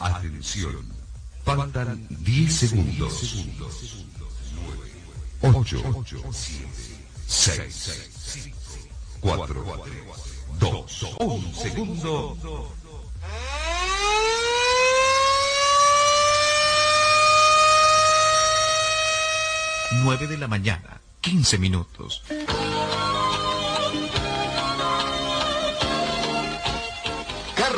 Atención. Faltan 10 segundos. 8, 6, 4, 2, 1 segundo. 9 de la mañana, 15 minutos.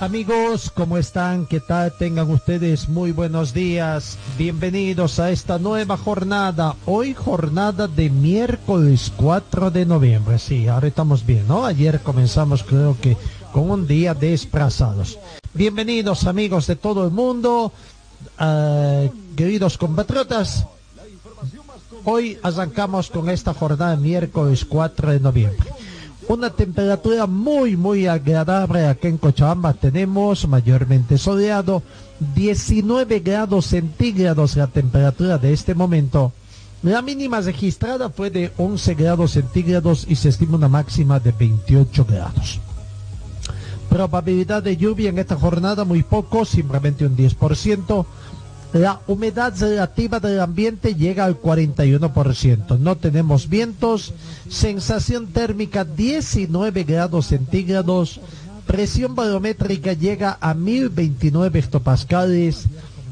Amigos, ¿cómo están? ¿Qué tal? Tengan ustedes muy buenos días. Bienvenidos a esta nueva jornada. Hoy jornada de miércoles 4 de noviembre. Sí, ahora estamos bien, ¿no? Ayer comenzamos creo que con un día desplazados. Bienvenidos amigos de todo el mundo, eh, queridos compatriotas. Hoy arrancamos con esta jornada de miércoles 4 de noviembre una temperatura muy muy agradable aquí en Cochabamba. Tenemos mayormente soleado 19 grados centígrados la temperatura de este momento. La mínima registrada fue de 11 grados centígrados y se estima una máxima de 28 grados. Probabilidad de lluvia en esta jornada muy poco simplemente un 10% la humedad relativa del ambiente llega al 41%. No tenemos vientos. Sensación térmica 19 grados centígrados. Presión barométrica llega a 1029 hectopascales.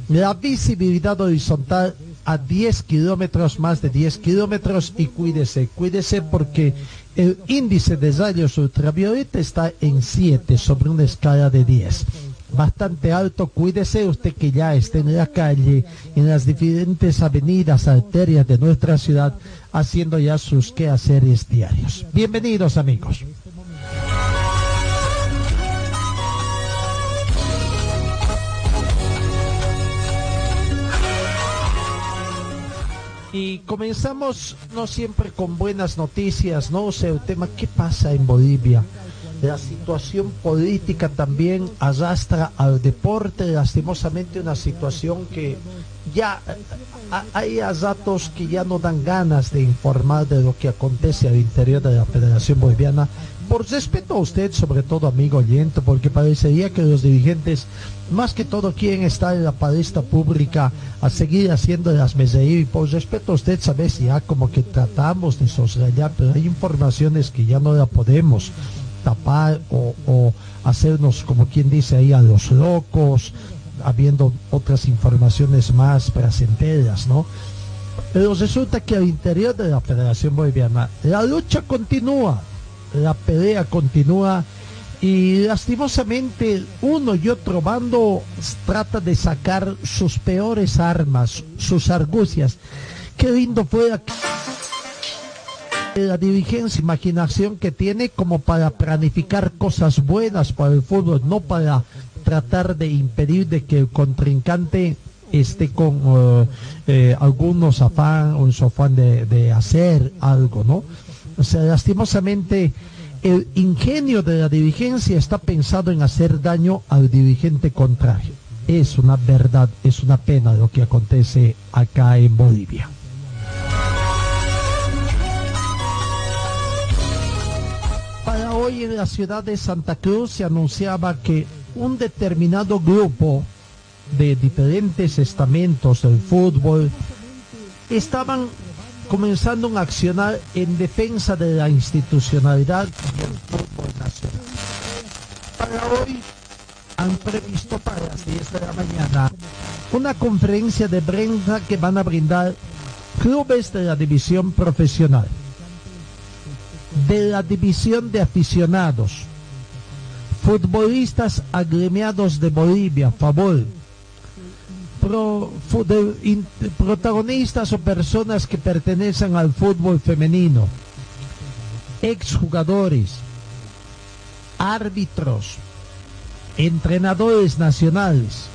La visibilidad horizontal a 10 kilómetros, más de 10 kilómetros. Y cuídese, cuídese porque el índice de rayos ultravioleta está en 7 sobre una escala de 10 bastante alto. Cuídese usted que ya esté en la calle, en las diferentes avenidas, arterias de nuestra ciudad, haciendo ya sus quehaceres diarios. Bienvenidos amigos. Y comenzamos no siempre con buenas noticias, ¿no? O sea, el tema, ¿qué pasa en Bolivia? La situación política también arrastra al deporte, lastimosamente una situación que ya hay datos que ya no dan ganas de informar de lo que acontece al interior de la Federación Boliviana. Por respeto a usted, sobre todo amigo oyente, porque parecería que los dirigentes, más que todo, quieren estar en la palestra pública a seguir haciendo las meserías. Y por respeto a usted, sabes, ya como que tratamos de soslayar, pero hay informaciones que ya no la podemos tapar o, hacernos, como quien dice ahí, a los locos, habiendo otras informaciones más placenteras, ¿no? Pero resulta que al interior de la Federación Boliviana la lucha continúa, la pelea continúa y lastimosamente uno y otro bando trata de sacar sus peores armas, sus argucias. Qué lindo fue la dirigencia, imaginación que tiene como para planificar cosas buenas para el fútbol, no para tratar de impedir de que el contrincante esté con eh, eh, algunos afán o su afán de, de, hacer algo, ¿no? O sea, lastimosamente el ingenio de la dirigencia está pensado en hacer daño al dirigente contrario. Es una verdad, es una pena lo que acontece acá en Bolivia. Hoy en la ciudad de Santa Cruz se anunciaba que un determinado grupo de diferentes estamentos del fútbol estaban comenzando a accionar en defensa de la institucionalidad del fútbol nacional. Para hoy han previsto para las 10 de la mañana una conferencia de prensa que van a brindar clubes de la división profesional de la división de aficionados, futbolistas agremiados de Bolivia, favor, protagonistas o personas que pertenecen al fútbol femenino, exjugadores, árbitros, entrenadores nacionales,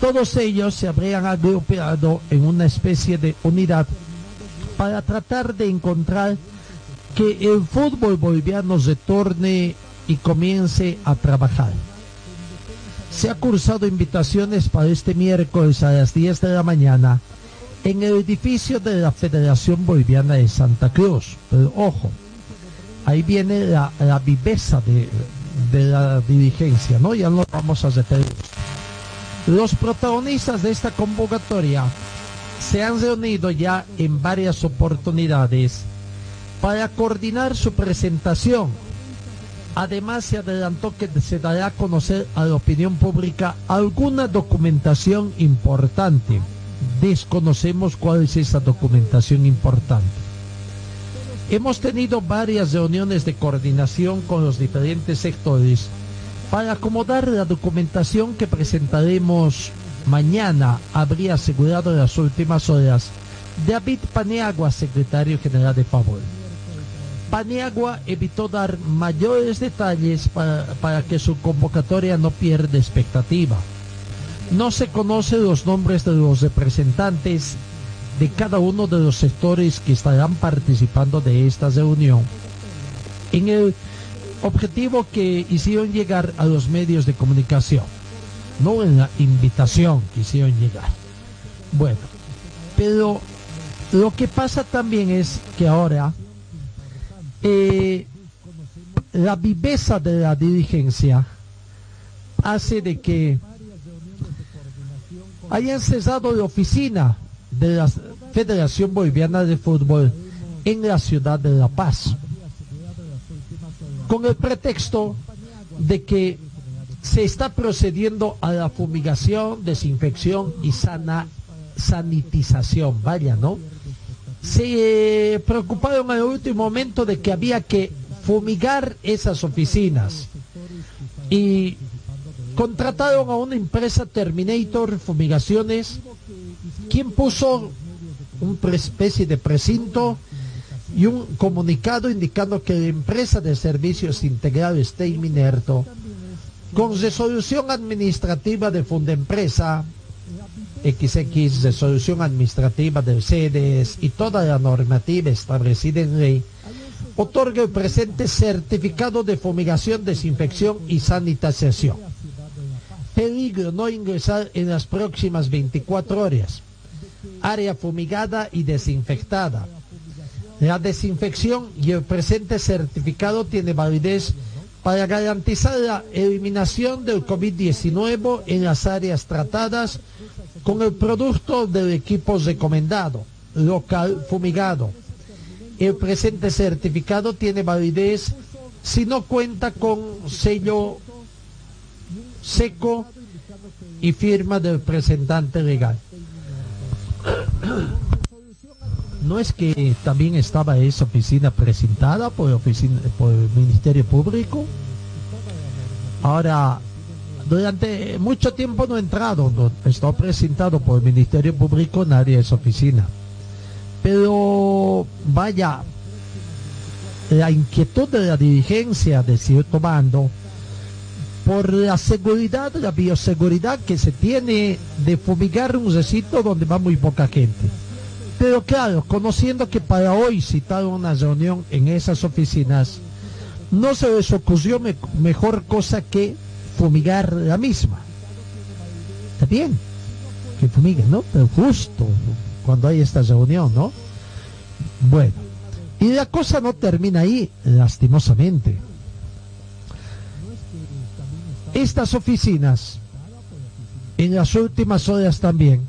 todos ellos se habrían agrupado en una especie de unidad para tratar de encontrar que el fútbol boliviano retorne y comience a trabajar. Se ha cursado invitaciones para este miércoles a las 10 de la mañana en el edificio de la Federación Boliviana de Santa Cruz. Pero ojo, ahí viene la, la viveza de, de la dirigencia, ¿no? Ya no vamos a referir. Los protagonistas de esta convocatoria se han reunido ya en varias oportunidades para coordinar su presentación. Además se adelantó que se dará a conocer a la opinión pública alguna documentación importante. Desconocemos cuál es esa documentación importante. Hemos tenido varias reuniones de coordinación con los diferentes sectores para acomodar la documentación que presentaremos mañana, habría asegurado en las últimas horas David Paniagua, secretario general de Favor. Paniagua evitó dar mayores detalles para, para que su convocatoria no pierda expectativa. No se conocen los nombres de los representantes de cada uno de los sectores que estarán participando de esta reunión. En el objetivo que hicieron llegar a los medios de comunicación, no en la invitación que hicieron llegar. Bueno, pero lo que pasa también es que ahora eh, la viveza de la dirigencia hace de que hayan cesado la oficina de la Federación Boliviana de Fútbol en la ciudad de La Paz, con el pretexto de que se está procediendo a la fumigación, desinfección y sana sanitización, vaya, ¿no? Se eh, preocuparon en el último momento de que había que fumigar esas oficinas. Y contrataron a una empresa Terminator Fumigaciones, quien puso una especie de precinto y un comunicado indicando que la empresa de servicios integrales Minerto, con resolución administrativa de Fundempresa, XX, resolución administrativa de sedes y toda la normativa establecida en ley, otorga el presente certificado de fumigación, desinfección y sanitización. Peligro no ingresar en las próximas 24 horas. Área fumigada y desinfectada. La desinfección y el presente certificado tiene validez para garantizar la eliminación del COVID-19 en las áreas tratadas con el producto del equipo recomendado, local fumigado. El presente certificado tiene validez si no cuenta con sello seco y firma del presentante legal. No es que también estaba esa oficina presentada por, oficina, por el Ministerio Público. Ahora, durante mucho tiempo no he entrado, no, está presentado por el Ministerio Público nadie de esa oficina. Pero vaya, la inquietud de la dirigencia de cierto mando por la seguridad, la bioseguridad que se tiene de fumigar un recinto donde va muy poca gente. Pero claro, conociendo que para hoy citaron una reunión en esas oficinas, no se les ocurrió me- mejor cosa que fumigar la misma. Está bien, que fumiguen, ¿no? Pero justo cuando hay esta reunión, ¿no? Bueno, y la cosa no termina ahí, lastimosamente. Estas oficinas, en las últimas horas también,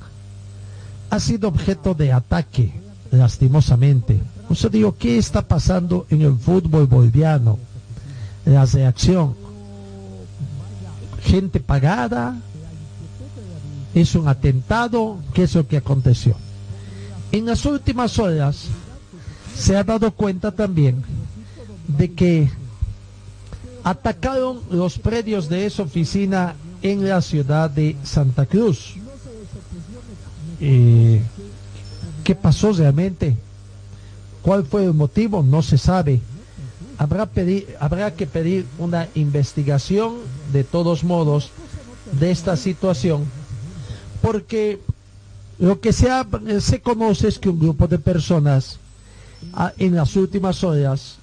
ha sido objeto de ataque, lastimosamente. O sea, digo, ¿qué está pasando en el fútbol boliviano? La reacción. Gente pagada, es un atentado, ¿qué es lo que aconteció? En las últimas horas se ha dado cuenta también de que atacaron los predios de esa oficina en la ciudad de Santa Cruz. eh, qué pasó realmente, cuál fue el motivo, no se sabe. Habrá, que pedir una investigación de todos modos de esta situación, porque lo que se, conoce es que un grupo de personas en las últimas horas,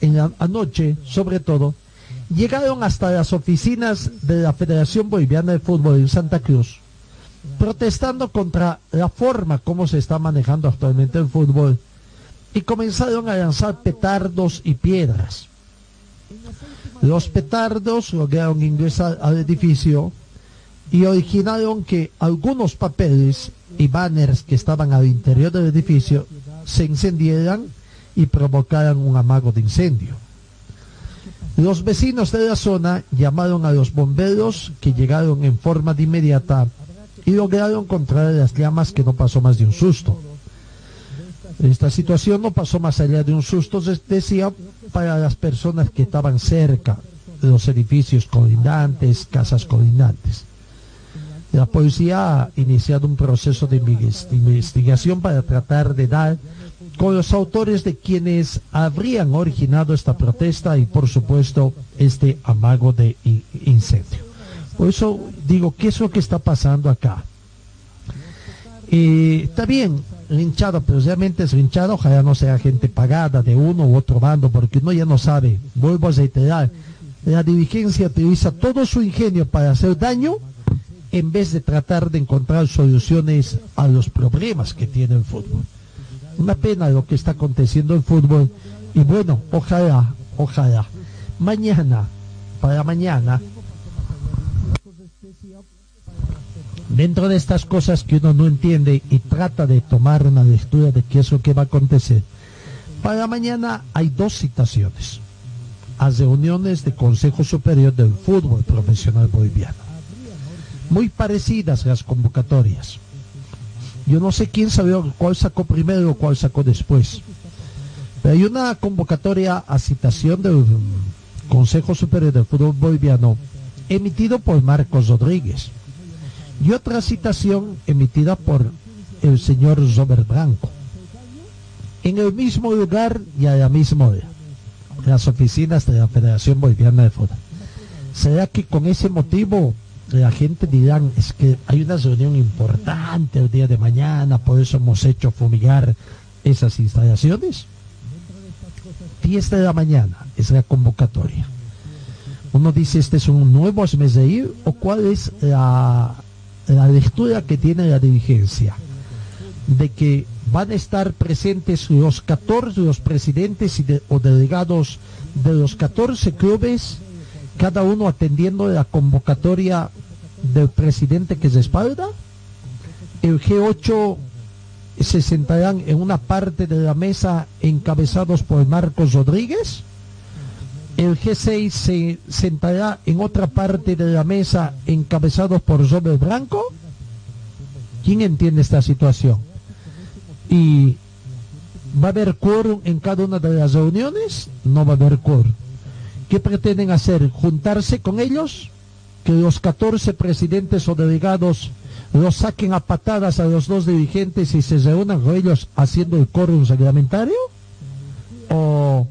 en la anoche sobre todo, llegaron hasta las oficinas de la Federación Boliviana de Fútbol en Santa Cruz, protestando contra la forma como se está manejando actualmente el fútbol y comenzaron a lanzar petardos y piedras. Los petardos lograron ingresar al edificio y originaron que algunos papeles y banners que estaban al interior del edificio se encendieran y provocaran un amago de incendio. Los vecinos de la zona llamaron a los bomberos que llegaron en forma de inmediata y lograron controlar las llamas que no pasó más de un susto. Esta situación no pasó más allá de un susto, decía, para las personas que estaban cerca de los edificios colindantes, casas colindantes. La policía ha iniciado un proceso de investigación para tratar de dar con los autores de quienes habrían originado esta protesta y por supuesto este amago de incendio. Por eso digo, ¿qué es lo que está pasando acá? Eh, linchado, pero realmente es linchado, ojalá no sea gente pagada de uno u otro bando, porque uno ya no sabe, vuelvo a reiterar, la dirigencia utiliza todo su ingenio para hacer daño en vez de tratar de encontrar soluciones a los problemas que tiene el fútbol. Una pena lo que está aconteciendo en fútbol y bueno, ojalá, ojalá, mañana, para mañana, dentro de estas cosas que uno no entiende y trata de tomar una lectura de qué es lo que va a acontecer, para mañana hay dos citaciones a reuniones de Consejo Superior del Fútbol Profesional Boliviano muy parecidas las convocatorias. Yo no sé quién sabió cuál sacó primero o cuál sacó después. Pero hay una convocatoria a citación del Consejo Superior del Fútbol Boliviano emitido por Marcos Rodríguez y otra citación emitida por el señor Robert Branco en el mismo lugar y a la misma hora las oficinas de la Federación Boliviana de Fútbol. ¿Será que con ese motivo la gente dirán, es que hay una reunión importante el día de mañana, por eso hemos hecho fumigar esas instalaciones. 10 de la mañana es la convocatoria. Uno dice, ¿este es un nuevo ir o cuál es la, la lectura que tiene la dirigencia? De que van a estar presentes los 14, los presidentes y o delegados de los 14 clubes cada uno atendiendo la convocatoria del presidente que se espalda. El G8 se sentarán en una parte de la mesa encabezados por Marcos Rodríguez. El G6 se sentará en otra parte de la mesa encabezados por Robert Blanco. ¿Quién entiende esta situación? Y ¿Va a haber quórum en cada una de las reuniones? No va a haber quórum. ¿Qué pretenden hacer? ¿Juntarse con ellos? ¿Que los 14 presidentes o delegados los saquen a patadas a los dos dirigentes y se reúnan con ellos haciendo el quórum reglamentario? ¿O,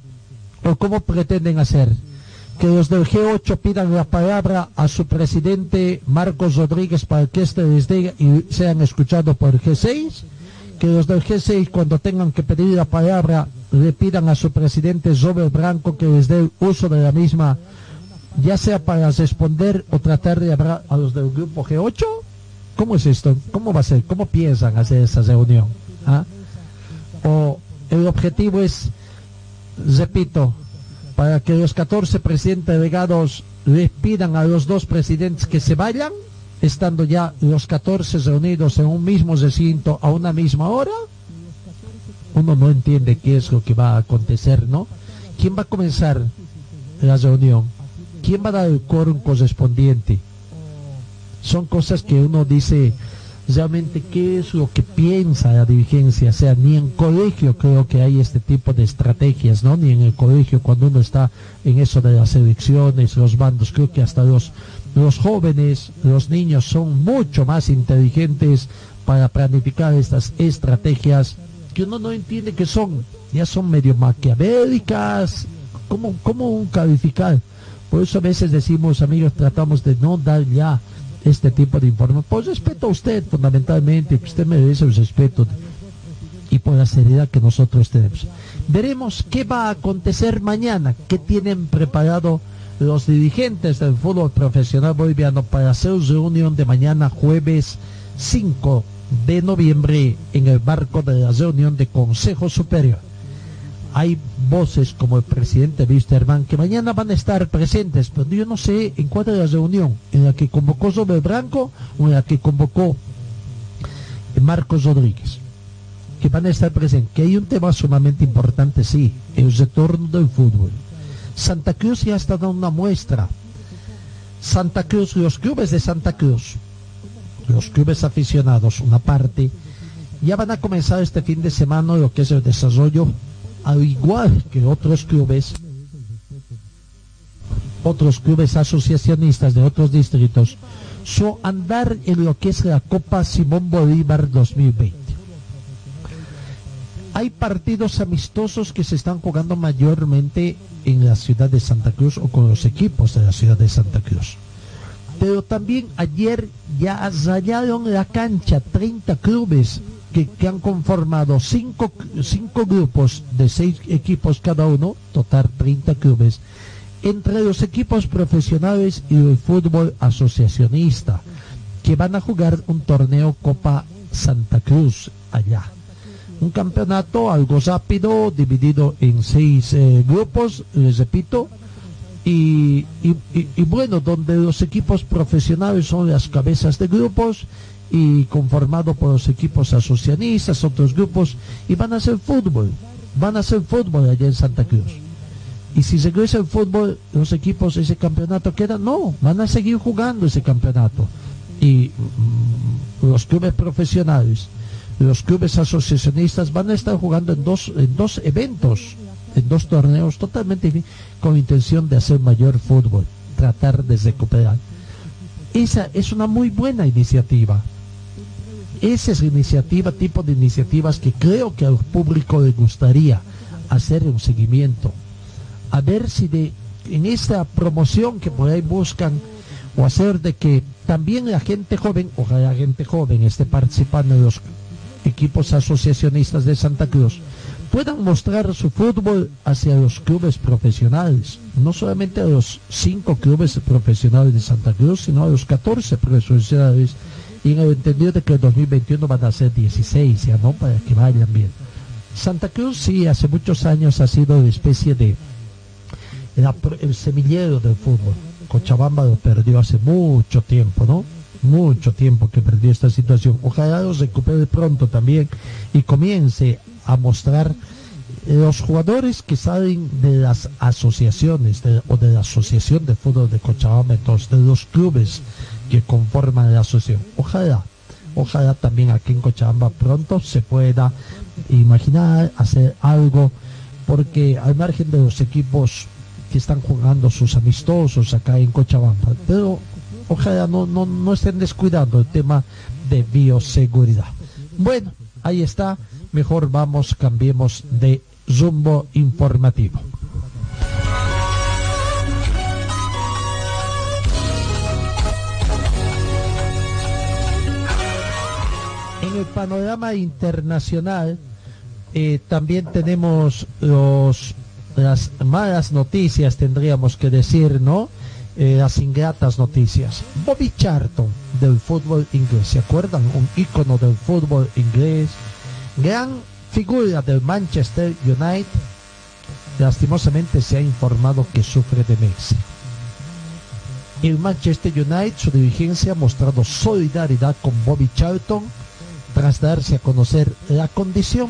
¿O cómo pretenden hacer? que los del G8 pidan la palabra a su presidente Marcos Rodríguez para que éste les diga y sean escuchados por el G6, que los del G6 cuando tengan que pedir la palabra le pidan a su presidente Robert Branco que les dé uso de la misma, ya sea para responder o tratar de hablar a los del grupo G8? ¿Cómo es esto? ¿Cómo va a ser? ¿Cómo piensan hacer esa reunión? ¿Ah? O el objetivo es, repito, para que los 14 presidentes delegados les pidan a los dos presidentes que se vayan, estando ya los 14 reunidos en un mismo recinto a una misma hora, uno no entiende qué es lo que va a acontecer, ¿no? ¿Quién va a comenzar la reunión? ¿Quién va a dar el quórum correspondiente? Son cosas que uno dice realmente qué es lo que piensa la dirigencia. O sea, ni en colegio creo que hay este tipo de estrategias, ¿no? Ni en el colegio cuando uno está en eso de las elecciones, los bandos. Creo que hasta los, los jóvenes, los niños son mucho más inteligentes, para planificar estas estrategias que uno no entiende que son, ya son medio maquiavélicas, ¿cómo, cómo calificar? Por eso a veces decimos, amigos, tratamos de no dar ya este tipo de informes. Por respeto a usted, fundamentalmente, que usted merece el respeto y por la seriedad que nosotros tenemos. Veremos qué va a acontecer mañana, qué tienen preparado los dirigentes del fútbol profesional boliviano para hacer su reunión de mañana jueves 5 de noviembre en el marco de la reunión de Consejo Superior. Hay voces como el presidente Wisterman que mañana van a estar presentes, pero yo no sé en cuál es la reunión, en la que convocó Sobre Branco o en la que convocó Marcos Rodríguez, que van a estar presentes. Que hay un tema sumamente importante, sí, el retorno del fútbol. Santa Cruz ya está dando una muestra. Santa Cruz, los clubes de Santa Cruz, los clubes aficionados, una parte, ya van a comenzar este fin de semana lo que es el desarrollo, al igual que otros clubes, otros clubes asociacionistas de otros distritos, su andar en lo que es la Copa Simón Bolívar 2020. Hay partidos amistosos que se están jugando mayormente en la ciudad de Santa Cruz o con los equipos de la ciudad de Santa Cruz pero también ayer ya rayaron la cancha 30 clubes que, han conformado cinco, cinco grupos de seis equipos cada uno, total 30 clubes, entre los equipos profesionales y el fútbol asociacionista, que van a jugar un torneo Copa Santa Cruz allá. Un campeonato algo rápido, dividido en seis eh, grupos, les repito, y, bueno, donde los equipos profesionales son las cabezas de grupos y conformado por los equipos asocianistas, otros grupos, y van a hacer fútbol, van a hacer fútbol allá en Santa Cruz. Y si regresa el fútbol, los equipos ese campeonato quedan, no, van a seguir jugando ese campeonato. Y mm, los clubes profesionales, los clubes asociacionistas van a estar jugando en dos, en dos eventos en dos torneos totalmente con intención de hacer mayor fútbol, tratar de recuperar. Esa es una muy buena iniciativa. Esa es la iniciativa, tipo de iniciativas que creo que al público le gustaría hacer un seguimiento. A ver si de, en esta promoción que por ahí buscan o hacer de que también la gente joven, ojalá la gente joven esté participando en los equipos asociacionistas de Santa Cruz, puedan mostrar su fútbol hacia los clubes profesionales, no solamente a los cinco clubes profesionales de Santa Cruz, sino a los 14 profesionales, y en el entendido de que el 2021 van a ser 16, ya no, para que vayan bien. Santa Cruz sí, hace muchos años ha sido una especie de el semillero del fútbol. Cochabamba lo perdió hace mucho tiempo, ¿no? Mucho tiempo que perdió esta situación. Ojalá los recupere pronto también y comience a mostrar los jugadores que salen de las asociaciones o de la Asociación de Fútbol de Cochabamba, de los clubes que conforman la asociación. Ojalá, ojalá también aquí en Cochabamba pronto se pueda imaginar hacer algo, porque al margen de los equipos que están jugando sus amistosos acá en Cochabamba, pero ojalá no, no, no estén descuidando el tema de bioseguridad. Bueno, ahí está mejor vamos, cambiemos de rumbo informativo. En el panorama internacional eh, también tenemos los, las malas noticias, tendríamos que decir, ¿no? Eh, las ingratas noticias. Bobby Charlton del fútbol inglés, ¿se acuerdan? Un ícono del fútbol inglés gran figura del Manchester United, lastimosamente se ha informado que sufre demencia. El Manchester United, su dirigencia ha mostrado solidaridad con Bobby Charlton tras darse a conocer la condición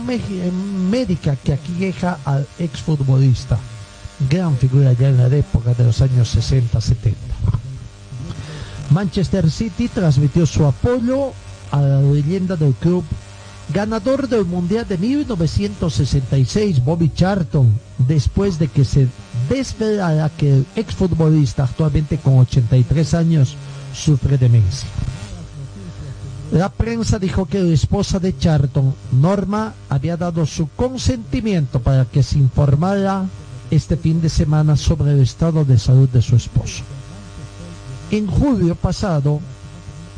médica que aqueja al exfutbolista, gran figura ya en la época de los años 60-70. Manchester City transmitió su apoyo a la leyenda del club ganador del Mundial de 1966, Bobby Charlton, después de que se desvelara que el exfutbolista actualmente con 83 años sufre demencia. La prensa dijo que la esposa de Charlton, Norma, había dado su consentimiento para que se informara este fin de semana sobre el estado de salud de su esposo. En julio pasado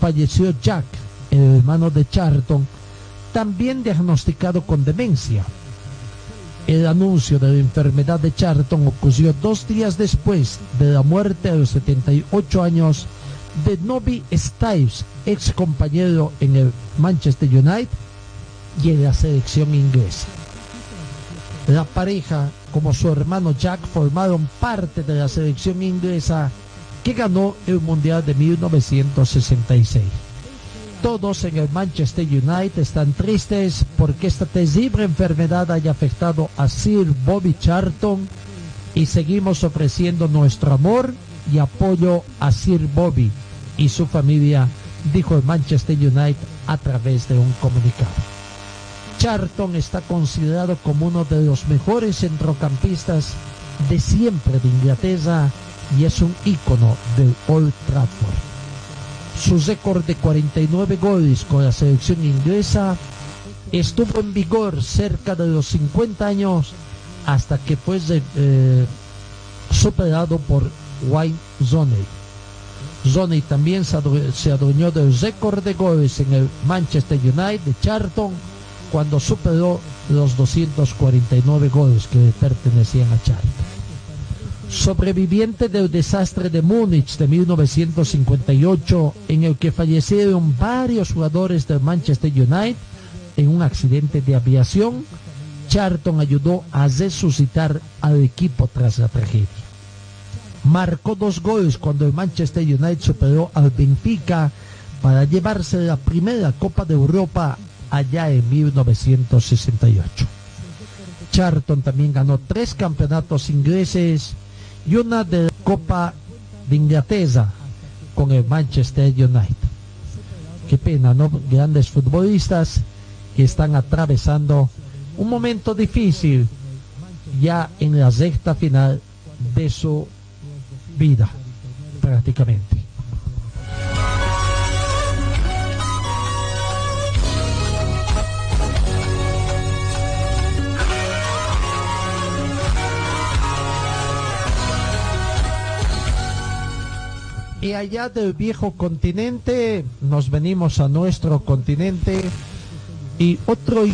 falleció Jack, el hermano de Charlton, también diagnosticado con demencia. El anuncio de la enfermedad de Charlton ocurrió dos días después de la muerte a los 78 años Novi Stives, ex compañero en el Manchester United y en la selección inglesa. La pareja, como su hermano Jack, formaron parte de la selección inglesa que ganó el Mundial de 1966. Todos en el Manchester United están tristes porque esta terrible enfermedad haya afectado a Sir Bobby Charlton y seguimos ofreciendo nuestro amor y apoyo a Sir Bobby y su familia, dijo el Manchester United a través de un comunicado. Charlton está considerado como uno de los mejores centrocampistas de siempre de Inglaterra y es un ícono del Old Trafford. Su récord de 49 goles con la selección inglesa estuvo en vigor cerca de los 50 años hasta que fue eh, superado por Wayne Rooney. Rooney también se, se adueñó del récord de goles en el Manchester United de Charlton cuando superó los 249 goles que pertenecían a Charlton sobreviviente del desastre de Múnich de 1958, en el que fallecieron varios jugadores del Manchester United en un accidente de aviación, Charlton ayudó a resucitar al equipo tras la tragedia. Marcó dos goles cuando el Manchester United superó al Benfica para llevarse la primera Copa de Europa allá en 1968. Charlton también ganó tres campeonatos ingleses y una de la Copa de Inglaterra con el Manchester United. Qué pena, ¿no? Grandes futbolistas que están atravesando un momento difícil ya en la recta final de su vida, prácticamente. Y allá del viejo continente nos venimos a nuestro continente y otro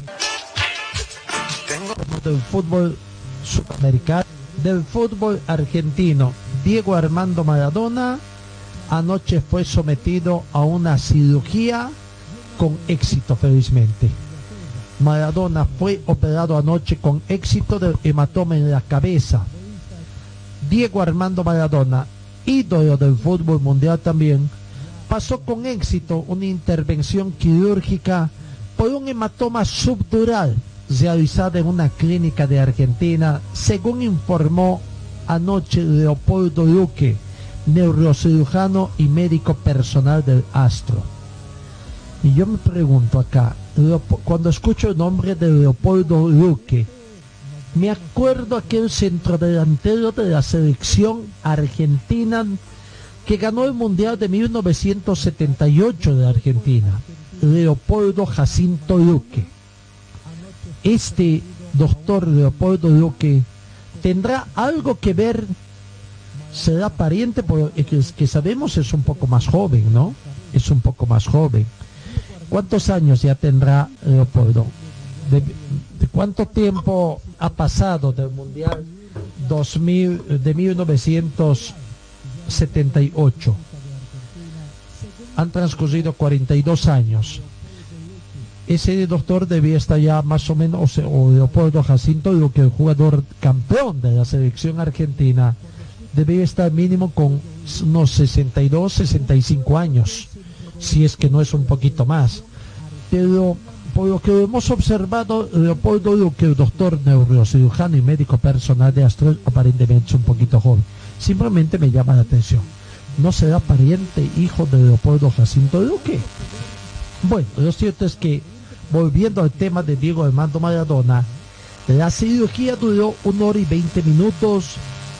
del fútbol sudamericano, del fútbol argentino. Diego Armando Maradona anoche fue sometido a una cirugía con éxito felizmente. Maradona fue operado anoche con éxito del hematoma en la cabeza. Diego Armando Maradona ídolo del fútbol mundial también, pasó con éxito una intervención quirúrgica por un hematoma subdural realizada en una clínica de Argentina, según informó anoche Leopoldo Luque, neurocirujano y médico personal del Astro. Y yo me pregunto acá, cuando escucho el nombre de Leopoldo Luque, me acuerdo aquel centrodelantero de la selección argentina que ganó el Mundial de 1978 de Argentina, Leopoldo Jacinto Luque. Este doctor Leopoldo Luque tendrá algo que ver, será pariente, porque que sabemos es un poco más joven, ¿no? Es un poco más joven. ¿Cuántos años ya tendrá Leopoldo? de, cuánto tiempo ha pasado del Mundial 2000, de 1978. Han transcurrido 42 años. Ese doctor debía estar ya más o menos, o, Leopoldo Jacinto, lo que el jugador campeón de la selección argentina, debía estar mínimo con unos 62, 65 años, si es que no es un poquito más. Pero por lo que hemos observado, Leopoldo Luque, el doctor neurocirujano y médico personal de Astro, aparentemente es un poquito joven. Simplemente me llama la atención. ¿No será pariente, hijo de Leopoldo Jacinto Luque? Bueno, lo cierto es que, volviendo al tema de Diego Armando Maradona, la cirugía duró una hora y veinte minutos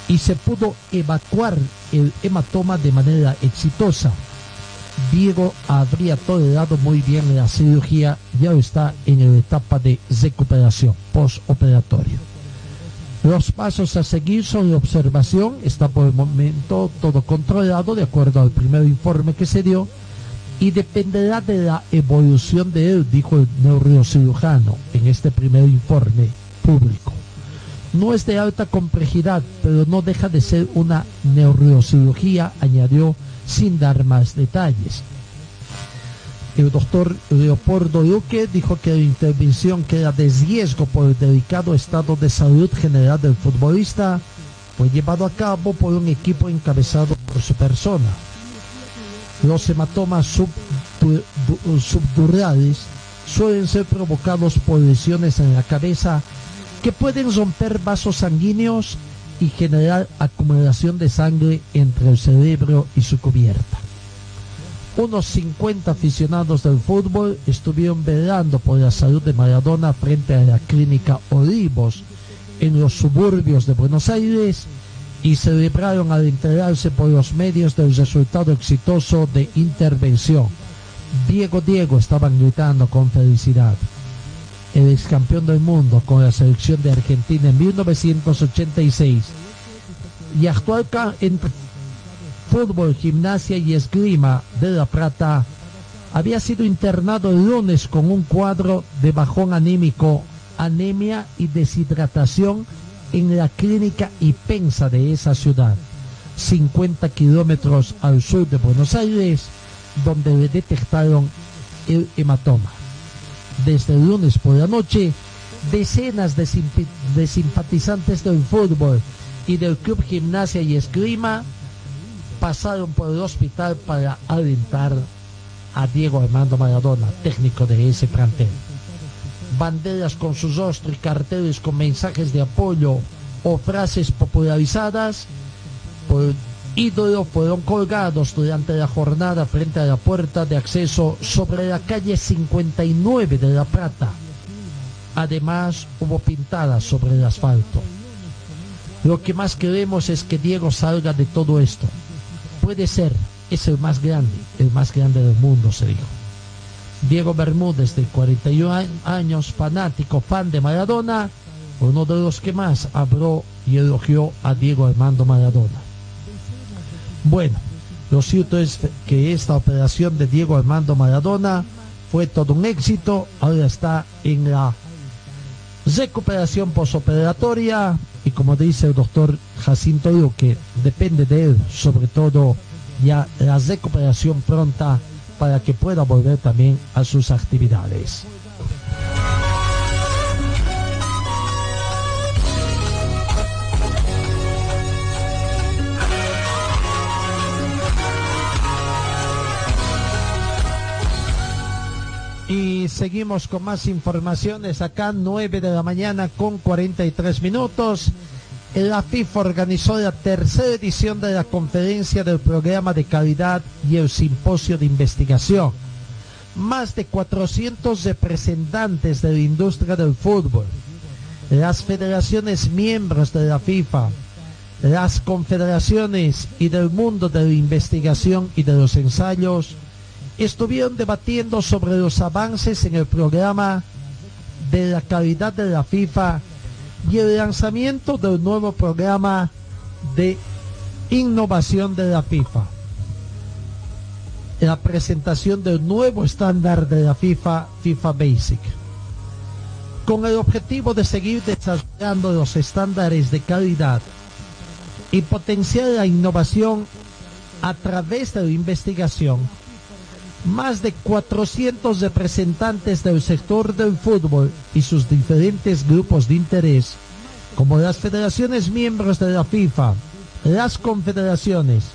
y se pudo evacuar el hematoma de manera exitosa. Diego habría tolerado muy bien la cirugía y ahora está en la etapa de recuperación postoperatorio. Los pasos a seguir son la observación, está por el momento todo controlado de acuerdo al primer informe que se dio y dependerá de la evolución de él, dijo el neurocirujano en este primer informe público. No es de alta complejidad, pero no deja de ser una neurocirugía, añadió sin dar más detalles. El doctor Leopoldo Luque dijo que la intervención queda de riesgo por el delicado estado de salud general del futbolista fue llevado a cabo por un equipo encabezado por su persona. Los hematomas subdurales suelen ser provocados por lesiones en la cabeza que pueden romper vasos sanguíneos y generar acumulación de sangre entre el cerebro y su cubierta. Unos 50 aficionados del fútbol estuvieron velando por la salud de Maradona frente a la clínica Olivos en los suburbios de Buenos Aires y celebraron al enterarse por los medios del resultado exitoso de intervención. Diego Diego estaban gritando con felicidad. El ex campeón del mundo con la selección de Argentina en 1986 y actual en fútbol, gimnasia y esgrima de La Plata, había sido internado el lunes con un cuadro de bajón anímico, anemia y deshidratación en la clínica Ipensa de esa ciudad, 50 kilómetros al sur de Buenos Aires, donde le detectaron el hematoma. Desde el lunes por la noche, decenas de, de simpatizantes del fútbol y del Club Gimnasia y Esgrima pasaron por el hospital para alentar a Diego Armando Maradona, técnico de ese plantel. Banderas con sus rostro y carteles con mensajes de apoyo o frases popularizadas por ídolo fueron colgados durante la jornada frente a la puerta de acceso sobre la calle 59 de La Plata. Además, hubo pintadas sobre el asfalto. Lo que más queremos es que Diego salga de todo esto. Puede ser, es el más grande, el más grande del mundo, se dijo. Diego Bermúdez, de 41 años, fanático, fan de Maradona, uno de los que más habló y elogió a Diego Armando Maradona. Bueno, lo cierto es que esta operación de Diego Armando Maradona fue todo un éxito, ahora está en la recuperación posoperatoria y como dice el doctor Jacinto que depende de él sobre todo ya la recuperación pronta para que pueda volver también a sus actividades. Y seguimos con más informaciones acá, 9 de la mañana con 43 minutos. La FIFA organizó la tercera edición de la conferencia del programa de calidad y el simposio de investigación. Más de 400 representantes de la industria del fútbol, las federaciones miembros de la FIFA, las confederaciones y del mundo de la investigación y de los ensayos, estuvieron debatiendo sobre los avances en el programa de la calidad de la FIFA y el lanzamiento del nuevo programa de innovación de la FIFA. La presentación del nuevo estándar de la FIFA, FIFA Basic. Con el objetivo de seguir desarrollando los estándares de calidad y potenciar la innovación a través de la investigación más de 400 representantes del sector del fútbol y sus diferentes grupos de interés, como las federaciones miembros de la FIFA, las confederaciones,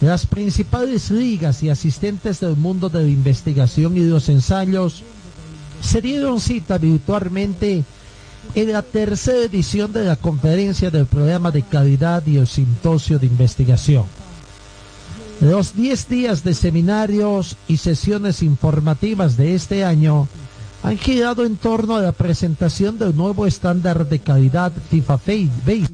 las principales ligas y asistentes del mundo de la investigación y los ensayos, se dieron cita virtualmente en la tercera edición de la conferencia del programa de calidad y el simposio de investigación. Los 10 días de seminarios y sesiones informativas de este año han girado en torno a la presentación del nuevo estándar de calidad FIFA Basic.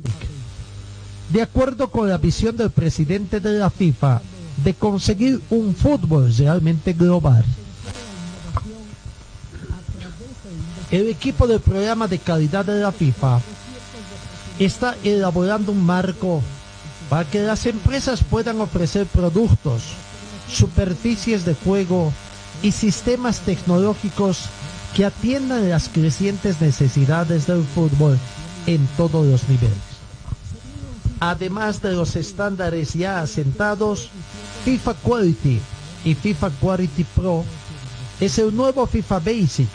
De acuerdo con la visión del presidente de la FIFA, de conseguir un fútbol realmente global. El equipo del programa de calidad de la FIFA está elaborando un marco para que las empresas puedan ofrecer productos, superficies de juego y sistemas tecnológicos que atiendan las crecientes necesidades del fútbol en todos los niveles. Además de los estándares ya asentados, FIFA Quality y FIFA Quality Pro es el nuevo FIFA Basic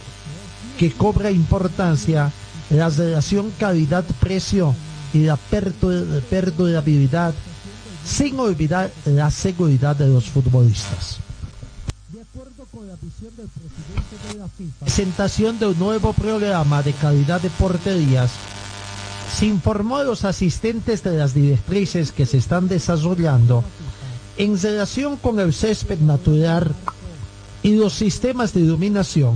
que cobra importancia la relación calidad-precio y la perdurabilidad sin olvidar la seguridad de los futbolistas. Presentación de un nuevo programa de calidad de porterías, se informó a los asistentes de las directrices que se están desarrollando en relación con el césped natural y los sistemas de iluminación.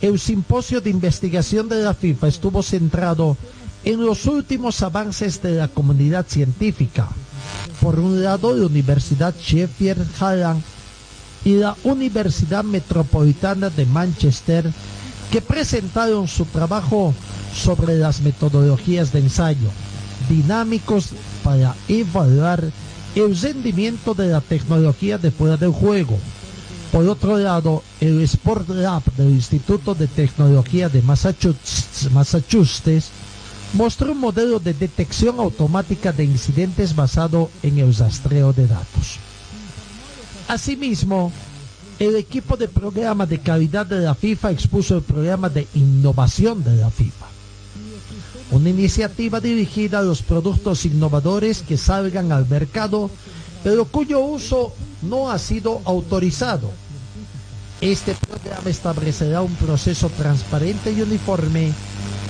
El simposio de investigación de la FIFA estuvo centrado en los últimos avances de la comunidad científica. Por un lado, la Universidad Sheffield Hallam y la Universidad Metropolitana de Manchester, que presentaron su trabajo sobre las metodologías de ensayo dinámicos para evaluar el rendimiento de la tecnología de fuera del juego. Por otro lado, el Sport Lab del Instituto de Tecnología de Massachusetts, Massachusetts mostró un modelo de detección automática de incidentes basado en el rastreo de datos. Asimismo, el equipo de programa de calidad de la FIFA expuso el programa de innovación de la FIFA, una iniciativa dirigida a los productos innovadores que salgan al mercado, pero cuyo uso no ha sido autorizado. Este programa establecerá un proceso transparente y uniforme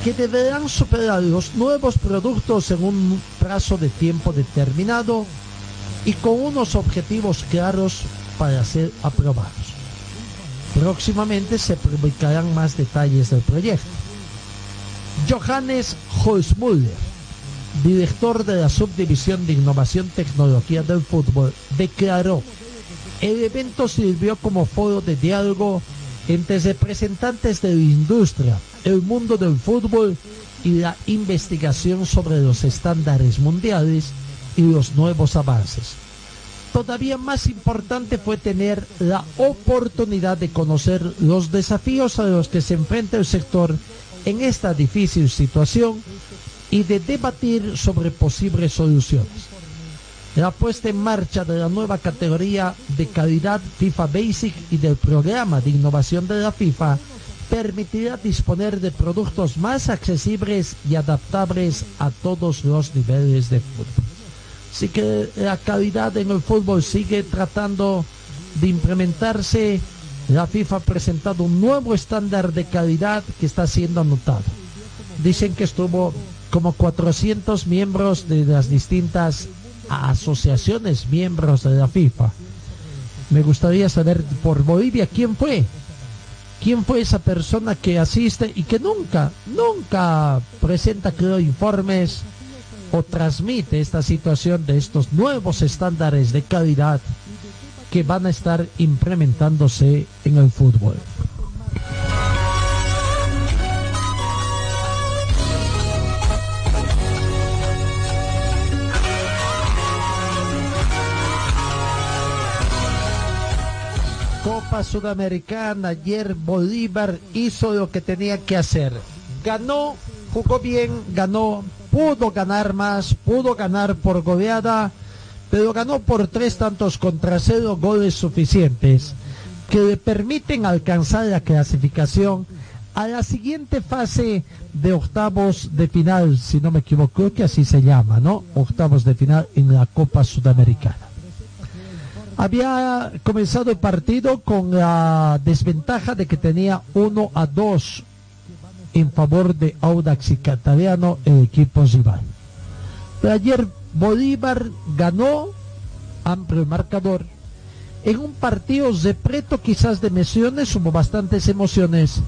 que deberán superar los nuevos productos en un plazo de tiempo determinado y con unos objetivos claros para ser aprobados. Próximamente se publicarán más detalles del proyecto. Johannes Holzmuller, director de la Subdivisión de Innovación Tecnología del Fútbol, declaró el evento sirvió como foro de diálogo entre representantes de la industria, el mundo del fútbol y la investigación sobre los estándares mundiales y los nuevos avances. Todavía más importante fue tener la oportunidad de conocer los desafíos a los que se enfrenta el sector en esta difícil situación y de debatir sobre posibles soluciones. La puesta en marcha de la nueva categoría de calidad FIFA Basic y del programa de innovación de la FIFA permitirá disponer de productos más accesibles y adaptables a todos los niveles de fútbol. Así que la calidad en el fútbol sigue tratando de implementarse. La FIFA ha presentado un nuevo estándar de calidad que está siendo anotado. Dicen que estuvo como 400 miembros de las distintas asociaciones miembros de la FIFA. Me gustaría saber por Bolivia quién fue. ¿Quién fue esa persona que asiste y que nunca, nunca presenta, creo, informes o transmite esta situación de estos nuevos estándares de calidad que van a estar implementándose en el fútbol? Copa Sudamericana, ayer Bolívar hizo lo que tenía que hacer. Ganó, jugó bien, ganó, pudo ganar más, pudo ganar por goleada, pero ganó por tres tantos contra cero goles suficientes que le permiten alcanzar la clasificación a la siguiente fase de octavos de final, si no me equivoco, que así se llama, ¿no? Octavos de final en la Copa Sudamericana. Había comenzado el partido con la desventaja de que tenía 1 a 2 en favor de Audax y Catariano, el equipo rival. Pero ayer Bolívar ganó amplio marcador en un partido repleto quizás de emociones, hubo bastantes emociones,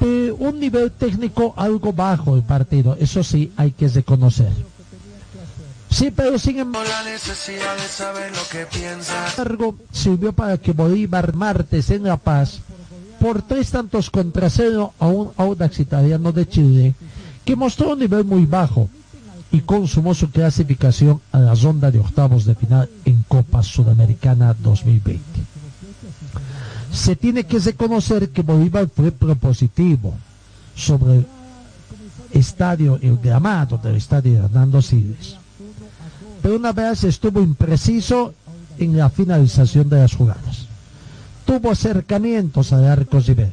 de un nivel técnico algo bajo el partido, eso sí hay que reconocer Sí, pero sin em- La necesidad de saber lo que embargo sirvió para que Bolívar martes en La Paz, por tres tantos contra cero a un Audax italiano de Chile, que mostró un nivel muy bajo y consumó su clasificación a la ronda de octavos de final en Copa Sudamericana 2020. Se tiene que reconocer que Bolívar fue propositivo sobre el estadio, el gramado del estadio Hernando Siles. Pero una vez estuvo impreciso en la finalización de las jugadas. Tuvo acercamientos al arco rival.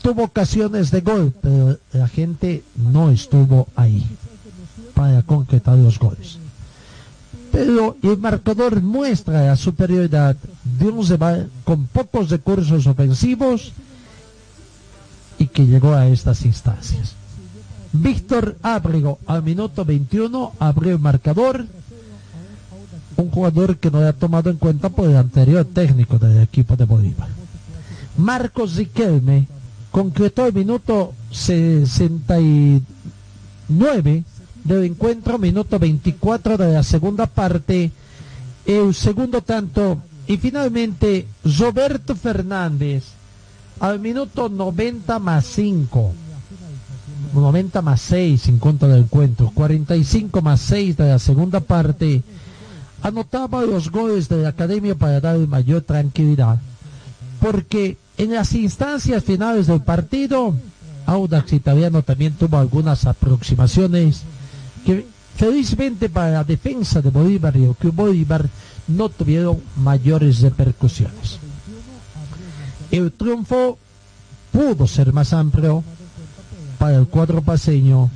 Tuvo ocasiones de gol, pero la gente no estuvo ahí para concretar los goles. Pero el marcador muestra la superioridad de un rival con pocos recursos ofensivos y que llegó a estas instancias. Víctor Ábrego al minuto 21 abrió el marcador, un jugador que no había tomado en cuenta por el anterior técnico del equipo de Bolívar. Marcos Riquelme concretó el minuto 69 del encuentro, minuto 24 de la segunda parte, el segundo tanto, y finalmente Roberto Fernández al minuto 90 más 5. 90 más 6 en contra del encuentro, 45 más 6 de la segunda parte, anotaba los goles de la academia para dar mayor tranquilidad, porque en las instancias finales del partido, Audax Italiano también tuvo algunas aproximaciones que felizmente para la defensa de Bolívar y el Club Bolívar no tuvieron mayores repercusiones. El triunfo pudo ser más amplio para el cuadro paseño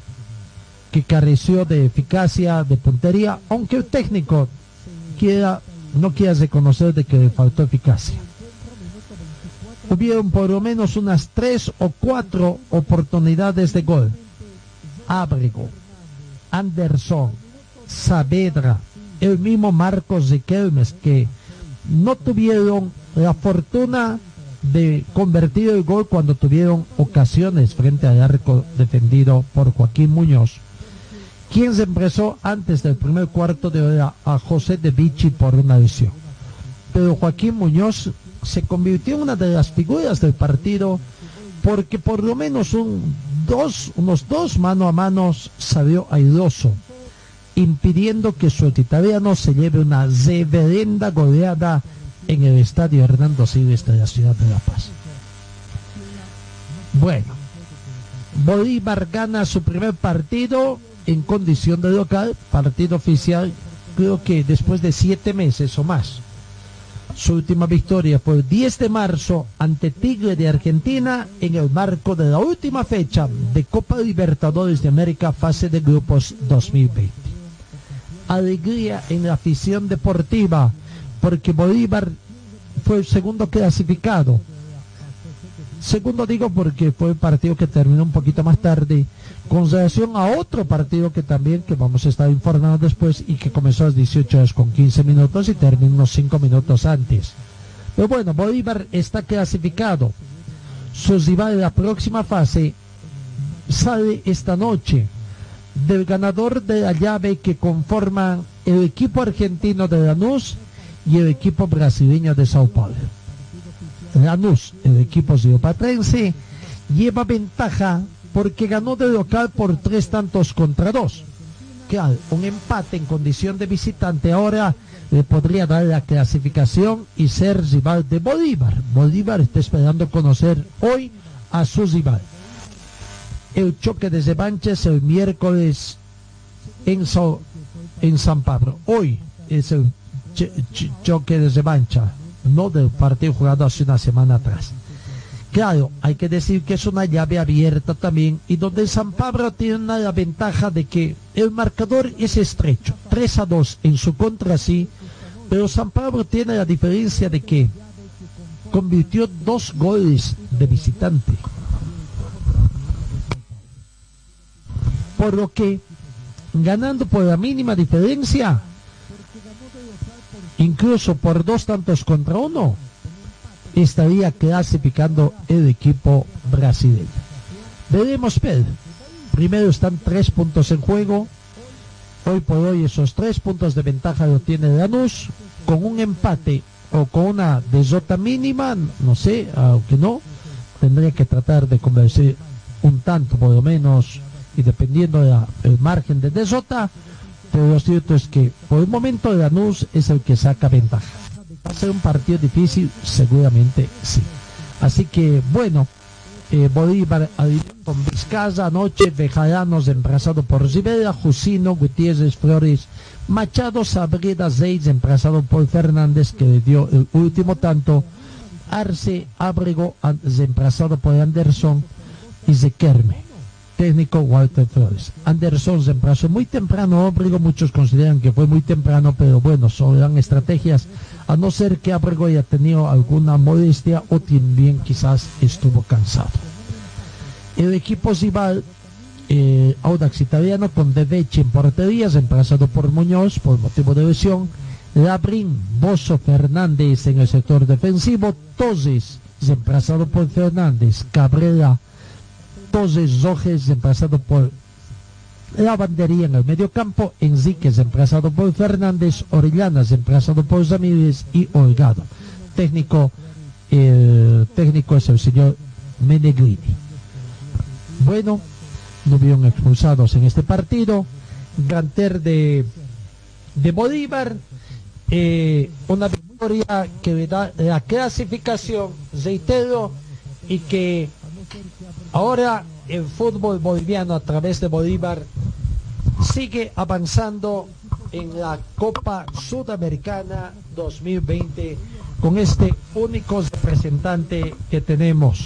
que careció de eficacia, de puntería, aunque el técnico quiera, no quiera reconocer de que le faltó eficacia. Hubieron por lo menos unas tres o cuatro oportunidades de gol. Ábrego, Anderson, Saavedra, el mismo Marcos Riquelmes, que no tuvieron la fortuna de convertir el gol cuando tuvieron ocasiones frente al arco defendido por Joaquín Muñoz, quien se empresó antes del primer cuarto de hora a José de Vichy por una lesión. Pero Joaquín Muñoz se convirtió en una de las figuras del partido porque por lo menos un dos, unos dos mano a mano salió airoso, impidiendo que su italiano se lleve una reverenda goleada en el estadio Hernando Siles de la ciudad de La Paz. Bueno, Bolívar gana su primer partido en condición de local, partido oficial, creo que después de siete meses o más. Su última victoria fue el 10 de marzo ante Tigre de Argentina en el marco de la última fecha de Copa Libertadores de América fase de grupos 2020. Alegría en la afición deportiva porque Bolívar fue el segundo clasificado. Segundo digo porque fue el partido que terminó un poquito más tarde con relación a otro partido que también que vamos a estar informando después y que comenzó a las 18 horas con 15 minutos y terminó unos 5 minutos antes. Pero bueno, Bolívar está clasificado. Su rival de la próxima fase sale esta noche del ganador de la llave que conforman el equipo argentino de Lanús y el equipo brasileño de Sao Paulo. Lanús, el equipo riopatrense, lleva ventaja porque ganó de local por tres tantos contra dos. Claro, un empate en condición de visitante ahora le podría dar la clasificación y ser rival de Bolívar. Bolívar está esperando conocer hoy a su rival. El choque de revancha es el miércoles en, San Pablo. Hoy es el ch- ch- choque de revancha, no del partido jugado hace una semana atrás. Claro, hay que decir que es una llave abierta también y donde San Pablo tiene la ventaja de que el marcador es estrecho, 3 a 2 en su contra sí, pero San Pablo tiene la diferencia de que convirtió dos goles de visitante. Por lo que, ganando por la mínima diferencia, incluso por dos tantos contra uno, estaría clasificando el equipo brasileño. Veremos, Pedro. Primero están tres puntos en juego. hoy por hoy esos tres puntos de ventaja lo tiene Lanús, con un empate o con una desota mínima, no sé, aunque no, tendría que tratar de convencer un tanto por lo menos y dependiendo del margen de desota, pero lo cierto es que por el momento Lanús es el que saca ventaja. ¿Va a ser un partido difícil? Seguramente sí. Así que bueno, eh, Bolívar con Vizcaya anoche, Vejaranos emplazado por Rivera, Jusino, Gutiérrez Flores, Machado Sabreda Zeitz emplazado por Fernández que le dio el último tanto, Arce Abrego emplazado por Anderson y Zekerme técnico Walter Flores. Anderson se emplazó muy temprano, Abrego muchos consideran que fue muy temprano, pero bueno, son estrategias, a no ser que Abrego haya tenido alguna modestia o también quizás estuvo cansado. El equipo rival, eh, Audax Italiano, con Deveche en porterías, emplazado por Muñoz por motivo de lesión, Labrín, Bozo Fernández en el sector defensivo, Toses, emplazado por Fernández, Cabrera, Toses Rojes, emplazado por la bandería en el medio campo, Enriquez emplazado por Fernández, Orellanas emplazado por Ramírez y Holgado. Técnico, técnico es el señor Menegrini. Bueno, no hubieron expulsados en este partido. Ganter de, de Bolívar, eh, una victoria que da la clasificación, reitero, y que ahora el fútbol boliviano a través de Bolívar sigue avanzando en la Copa Sudamericana 2020 con este único representante que tenemos,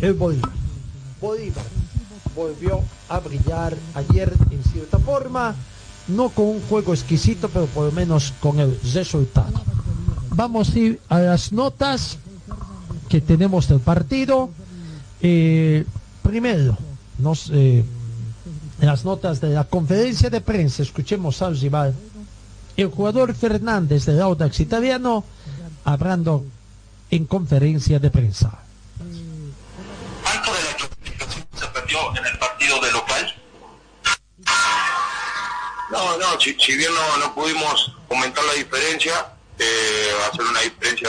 el Bolívar. Bolívar volvió a brillar ayer en cierta forma, no con un juego exquisito, pero por lo menos con el resultado. Vamos a ir a las notas que tenemos del partido. Eh, primero, nos, eh, las notas de la conferencia de prensa, escuchemos al rival. El jugador Fernández del Audax italiano hablando en conferencia de prensa. ¿Cuánto de la clasificación se perdió en el partido de local? No, no, si, si bien no, no pudimos comentar la diferencia, eh, va a ser una diferencia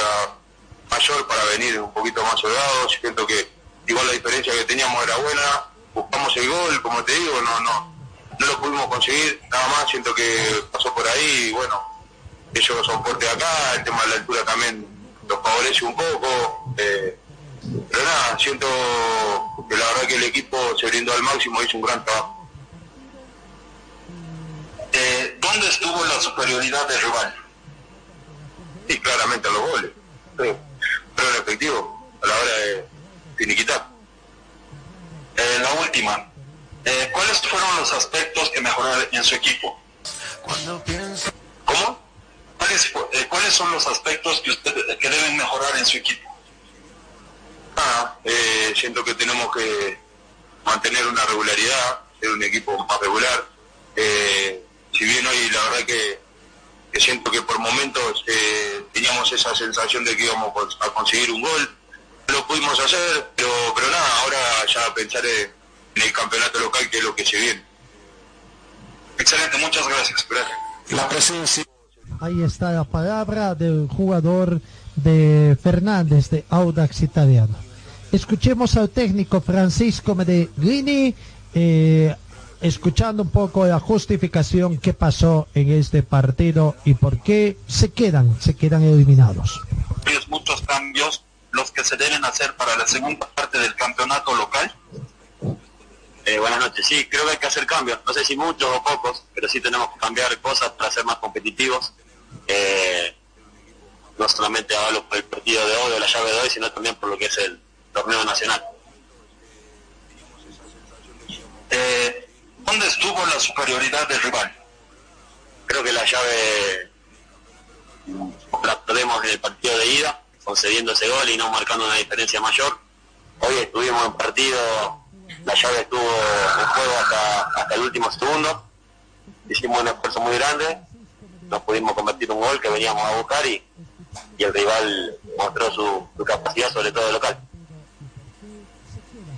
mayor para venir un poquito más holgados. Siento que igual la diferencia que teníamos era buena, buscamos el gol, como te digo, no, no, no lo pudimos conseguir, nada más, siento que pasó por ahí y bueno, ellos son fuertes acá, el tema de la altura también los favorece un poco, eh, pero nada, siento que la verdad que el equipo se brindó al máximo, hizo un gran trabajo. Eh, ¿Dónde estuvo la superioridad del rival? Sí, claramente a los goles, sí. pero en efectivo, a la hora de finiquitar. Eh, la última, eh, ¿cuáles fueron los aspectos que mejoraron en su equipo? ¿Cómo? ¿Cuáles, eh, ¿Cuáles son los aspectos que usted que deben mejorar en su equipo? Ah, eh, siento que tenemos que mantener una regularidad, ser un equipo más regular. Eh, si bien hoy la verdad que, que siento que por momentos eh, teníamos esa sensación de que íbamos a conseguir un gol, lo pudimos hacer, pero, pero nada, ahora ya pensar en el campeonato local que es lo que se viene. Excelente, muchas gracias. gracias. La presencia. Ahí está la palabra del jugador de Fernández de Audax Italiano. Escuchemos al técnico Francisco Medellini, eh, escuchando un poco la justificación que pasó en este partido y por qué se quedan, se quedan eliminados. Muchos cambios los que se deben hacer para la segunda parte del campeonato local. Eh, buenas noches. Sí, creo que hay que hacer cambios. No sé si muchos o pocos, pero sí tenemos que cambiar cosas para ser más competitivos. Eh, no solamente hablo por el partido de hoy o la llave de hoy, sino también por lo que es el torneo nacional. Eh, ¿Dónde estuvo la superioridad del rival? Creo que la llave la perdemos en el partido de ida, concediendo ese gol y no marcando una diferencia mayor. Hoy estuvimos en partido, la llave estuvo en juego hasta, hasta el último segundo. Hicimos un esfuerzo muy grande, nos pudimos convertir un gol que veníamos a buscar y, y el rival mostró su, su capacidad, sobre todo de local.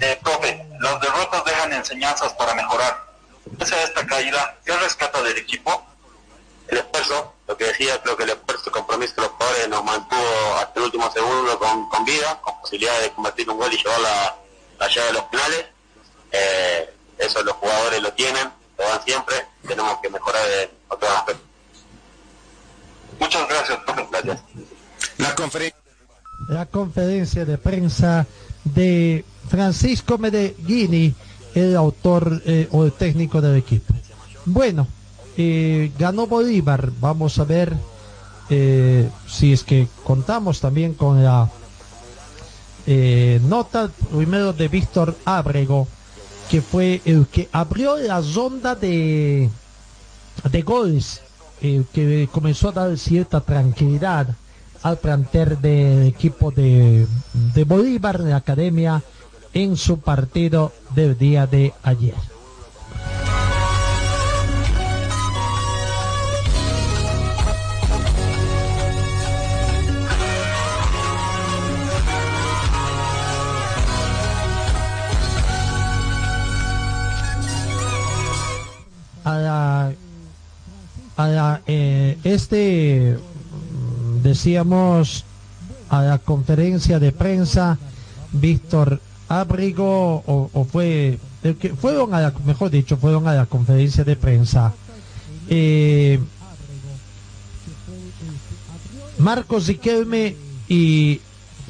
Eh, profe, las derrotas dejan enseñanzas para mejorar. Esa esta caída, ¿qué rescata del equipo? El esfuerzo, lo que decía, creo que el esfuerzo, el compromiso de los jugadores nos mantuvo hasta el último segundo con, con vida, con posibilidad de convertir un gol y llevar la, la llave de los finales. Eh, eso los jugadores lo tienen, lo dan siempre, tenemos que mejorar en otros aspectos. Muchas gracias. Gracias. La conferencia. la conferencia de prensa de Francisco Medeghini, el autor eh, o el técnico del equipo. Bueno, eh, ganó Bolívar. Vamos a ver eh, si es que contamos también con la eh, nota primero de Víctor Ábrego, que fue el que abrió la ronda de, de goles, que comenzó a dar cierta tranquilidad al planter del equipo de, de Bolívar, de la academia, en su partido del día de ayer. Este decíamos a la conferencia de prensa Víctor Abrigo o, o fue el que fueron a la, mejor dicho fueron a la conferencia de prensa. Eh, Marcos Riquelme y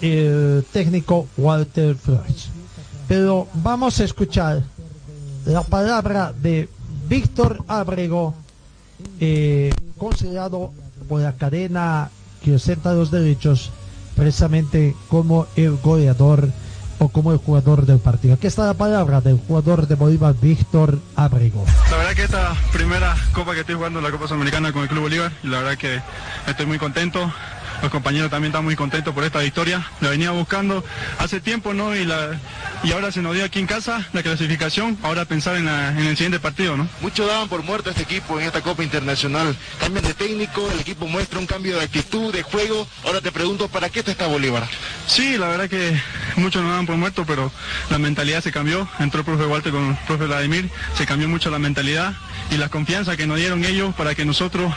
el técnico Walter Flores. Pero vamos a escuchar la palabra de Víctor Abrego eh, considerado por la cadena que ostenta los derechos precisamente como el goleador o como el jugador del partido. Aquí está la palabra del jugador de Bolívar, Víctor Abrego. La verdad que esta primera copa que estoy jugando, la Copa Sudamericana con el Club Bolívar, y la verdad que estoy muy contento. Los compañeros también están muy contentos por esta victoria. La venía buscando hace tiempo, ¿no? Y, la, y ahora se nos dio aquí en casa la clasificación. Ahora pensar en, la- en el siguiente partido, ¿no? Muchos daban por muerto a este equipo en esta Copa Internacional. Cambian de técnico, el equipo muestra un cambio de actitud, de juego. Ahora te pregunto, ¿para qué te está Bolívar? Sí, la verdad que muchos nos daban por muerto, pero la mentalidad se cambió. Entró el profe Walter con el profe Vladimir, se cambió mucho la mentalidad y la confianza que nos dieron ellos para que nosotros